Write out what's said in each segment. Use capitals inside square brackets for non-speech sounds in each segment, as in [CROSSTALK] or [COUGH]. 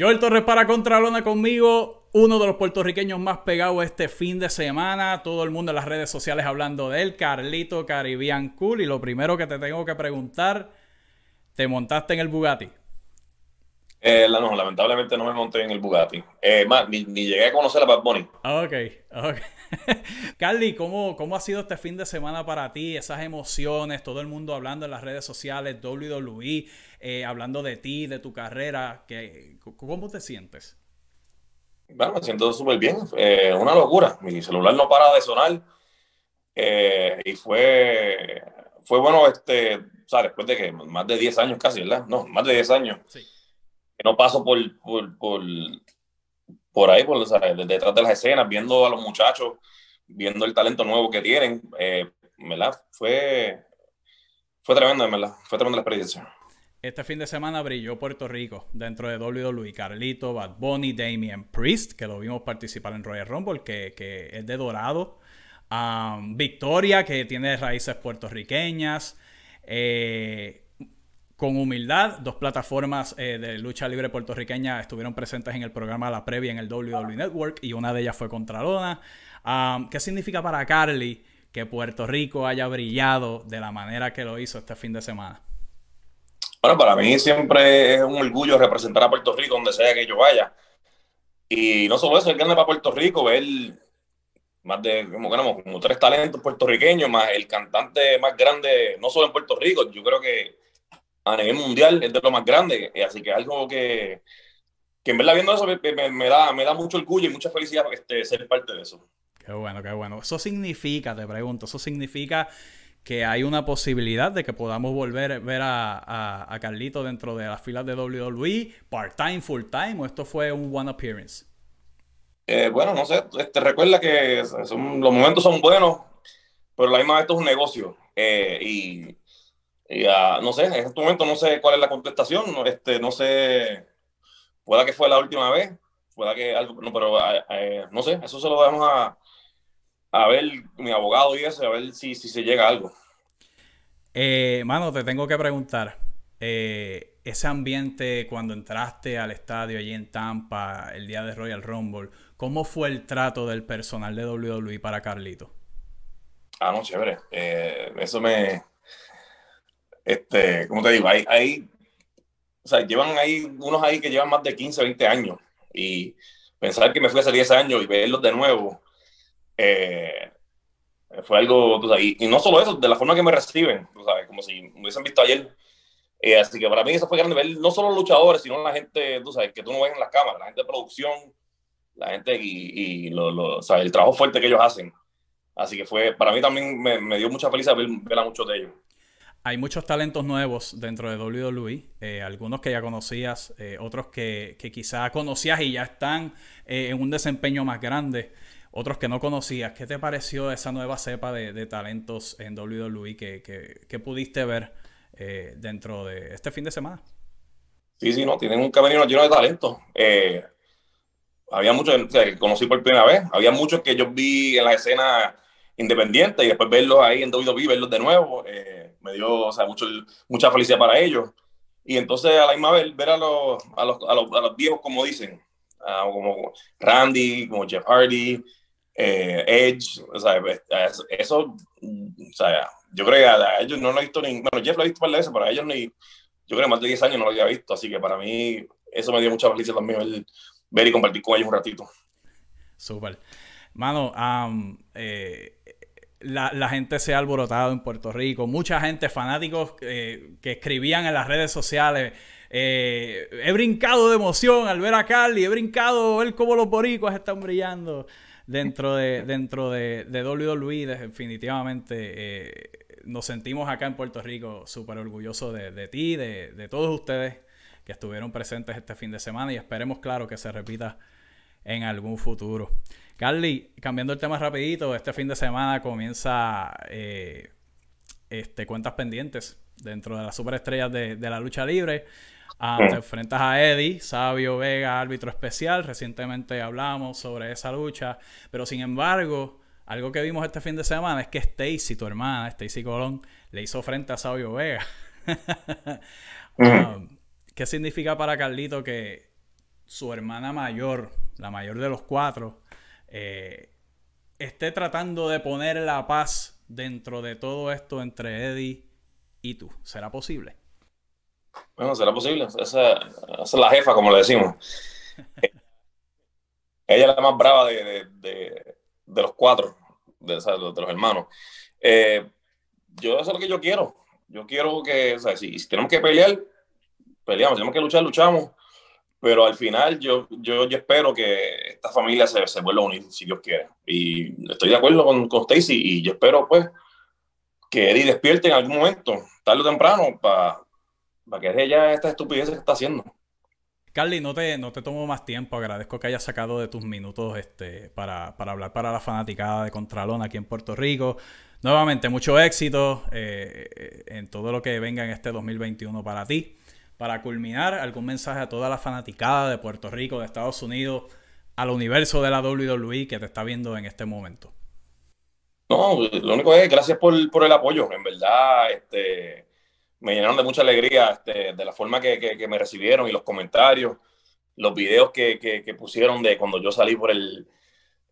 Joel Torres para Contralona conmigo, uno de los puertorriqueños más pegados este fin de semana. Todo el mundo en las redes sociales hablando de él, Carlito Caribbean Cool. Y lo primero que te tengo que preguntar, ¿te montaste en el Bugatti? Eh, no, lamentablemente no me monté en el Bugatti. Eh, más, ni, llegué a conocer a Bad Bunny. Ok, ok. [LAUGHS] Carly, ¿cómo, ¿cómo ha sido este fin de semana para ti? Esas emociones, todo el mundo hablando en las redes sociales, WWE, eh, hablando de ti, de tu carrera. Que, ¿Cómo te sientes? Bueno, me siento súper bien. Eh, una locura. Mi celular no para de sonar. Eh, y fue, fue bueno, este, o sea, después de que más de 10 años casi, ¿verdad? No, más de 10 años. Sí. Que no paso por, por, por, por ahí, por, detrás de las escenas, viendo a los muchachos, viendo el talento nuevo que tienen. Eh, ¿Verdad? Fue, fue tremendo, ¿verdad? Fue tremenda la experiencia. Este fin de semana brilló Puerto Rico dentro de WWE. Carlito, Bad Bunny, Damien Priest, que lo vimos participar en Royal Rumble, que, que es de Dorado. Um, Victoria, que tiene raíces puertorriqueñas. Eh, con humildad, dos plataformas eh, de lucha libre puertorriqueña estuvieron presentes en el programa La Previa en el WWE Network y una de ellas fue Contralona. Um, ¿Qué significa para Carly que Puerto Rico haya brillado de la manera que lo hizo este fin de semana? Bueno, para mí siempre es un orgullo representar a Puerto Rico donde sea que yo vaya. Y no solo eso, es grande para Puerto Rico, ver más de como, como tres talentos puertorriqueños, más el cantante más grande, no solo en Puerto Rico, yo creo que a nivel mundial es de lo más grande. Así que es algo que, que en verdad viendo eso me, da, me da mucho orgullo y mucha felicidad este, ser parte de eso. Qué bueno, qué bueno. Eso significa, te pregunto, eso significa que hay una posibilidad de que podamos volver a ver a, Carlito dentro de las filas de WWE, part-time, full-time, o esto fue un one appearance? Eh, bueno, no sé, este, recuerda que los momentos son buenos, pero la misma vez esto es un negocio. Eh, y, ah, no sé, en este momento no sé cuál es la contestación, este, no sé, pueda que fue la última vez, pueda que algo, no, pero eh, no sé, eso se lo damos a, a ver mi abogado y eso, a ver si, si se llega a algo. Eh, mano, te tengo que preguntar. Eh, ese ambiente cuando entraste al estadio allí en Tampa el día de Royal Rumble, ¿cómo fue el trato del personal de WWE para Carlito? Ah, no, chévere. Eh, eso me. Este, ¿cómo te digo? Hay, hay, o sea, llevan ahí unos ahí que llevan más de 15, 20 años. Y pensar que me fui hace 10 años y verlos de nuevo, eh, fue algo, y, no solo eso, de la forma que me reciben, sabes, como si me hubiesen visto ayer. Eh, así que para mí eso fue grande ver no solo los luchadores, sino la gente, tú sabes, que tú no ves en las cámaras, la gente de producción, la gente y, lo, el trabajo fuerte que ellos hacen. Así que fue, para mí también me, dio mucha felicidad ver, a muchos de ellos. Hay muchos talentos nuevos dentro de WWE, eh, algunos que ya conocías, otros que, que quizás conocías y ya están en un desempeño más grande otros que no conocías. ¿Qué te pareció esa nueva cepa de, talentos en WWE que, que, pudiste ver eh, dentro de este fin de semana? Sí, sí, no, tienen un camino lleno de talento. Eh, había muchos que conocí por primera vez, había muchos que yo vi en la escena independiente y después verlos ahí en WWE, verlos de nuevo, eh, me dio o sea, mucho, mucha felicidad para ellos. Y entonces a la misma vez ver a los, a los, a los, a los viejos, como dicen, como Randy, como Jeff Hardy, eh, Edge, o sea, pues, eso, o sea, yo creo que a, ellos no lo he visto ni, bueno, Jeff lo ha visto par de veces, pero a ellos ni, yo creo que más de 10 años no lo había visto, así que para mí eso me dio mucha felicidad también ver, y compartir con ellos un ratito. Súper. Mano, eh, la, gente se ha alborotado en Puerto Rico, mucha gente, fanáticos eh, que escribían en las redes sociales, he brincado de emoción al ver a Carly, he brincado ver cómo los boricuas están brillando dentro de, [LAUGHS] dentro de, de WWE, definitivamente eh, nos sentimos acá en Puerto Rico súper orgullosos de, ti, de, de, todos ustedes que estuvieron presentes este fin de semana y esperemos, claro, que se repita en algún futuro. Carly, cambiando el tema rapidito, este fin de semana comienza eh, este, cuentas pendientes dentro de las superestrellas de, de la lucha libre. Ah, te enfrentas a Eddie, Sabio Vega, árbitro especial. Recientemente hablamos sobre esa lucha. Pero sin embargo, algo que vimos este fin de semana es que Stacy, tu hermana, Stacy Colón, le hizo frente a Sabio Vega. [LAUGHS] Ah, ¿Qué significa para Carlito que su hermana mayor, la mayor de los cuatro, eh, esté tratando de poner la paz dentro de todo esto entre Eddie y tú. ¿Será posible? Bueno, será posible. Esa, es la jefa, como le decimos. [LAUGHS] Ella es la más brava de, los cuatro, de, los hermanos. Eh, yo eso es lo que yo quiero. Yo quiero que, o sea, si, tenemos que pelear, peleamos. Si tenemos que luchar, luchamos. Pero al final yo, yo, yo espero que esta familia se, se, vuelva a unir, si Dios quiere. Y estoy de acuerdo con, con Stacy y yo espero, pues, que Eddie despierte en algún momento, tarde o temprano, para para que deje ya esta estupidez que está haciendo. Carly, no te, no te tomo más tiempo. Agradezco que hayas sacado de tus minutos este, para, hablar para la fanaticada de Contralón aquí en Puerto Rico. Nuevamente, mucho éxito eh, en todo lo que venga en este 2021 para ti. Para culminar, algún mensaje a toda la fanaticada de Puerto Rico, de Estados Unidos, al universo de la WWE que te está viendo en este momento. No, lo único es gracias por, el apoyo. En verdad, este, me llenaron de mucha alegría este, de la forma que, me recibieron y los comentarios, los videos que, pusieron de cuando yo salí por el,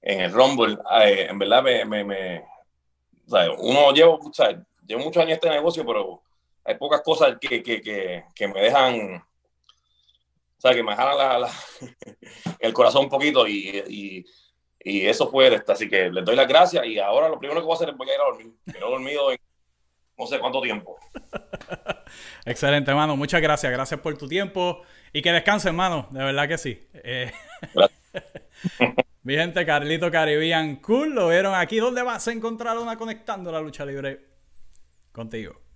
en el Rumble. En verdad, me, me, me uno llevo muchos años este negocio, pero hay pocas cosas que, que me dejan, o sea, que me dejan la, [LAUGHS] el corazón un poquito y, y, y eso fue esto. Así que les doy las gracias y ahora lo primero que voy a hacer es voy a ir a dormir. Que no he dormido en no sé cuánto tiempo. [LAUGHS] Excelente, hermano. Muchas gracias. Gracias por tu tiempo. Y que descanse, hermano. De verdad que sí. Eh, [LAUGHS] mi gente, Carlito Caribbean Cool. Lo vieron aquí. ¿Dónde vas a encontrar una conectando la lucha libre? Contigo.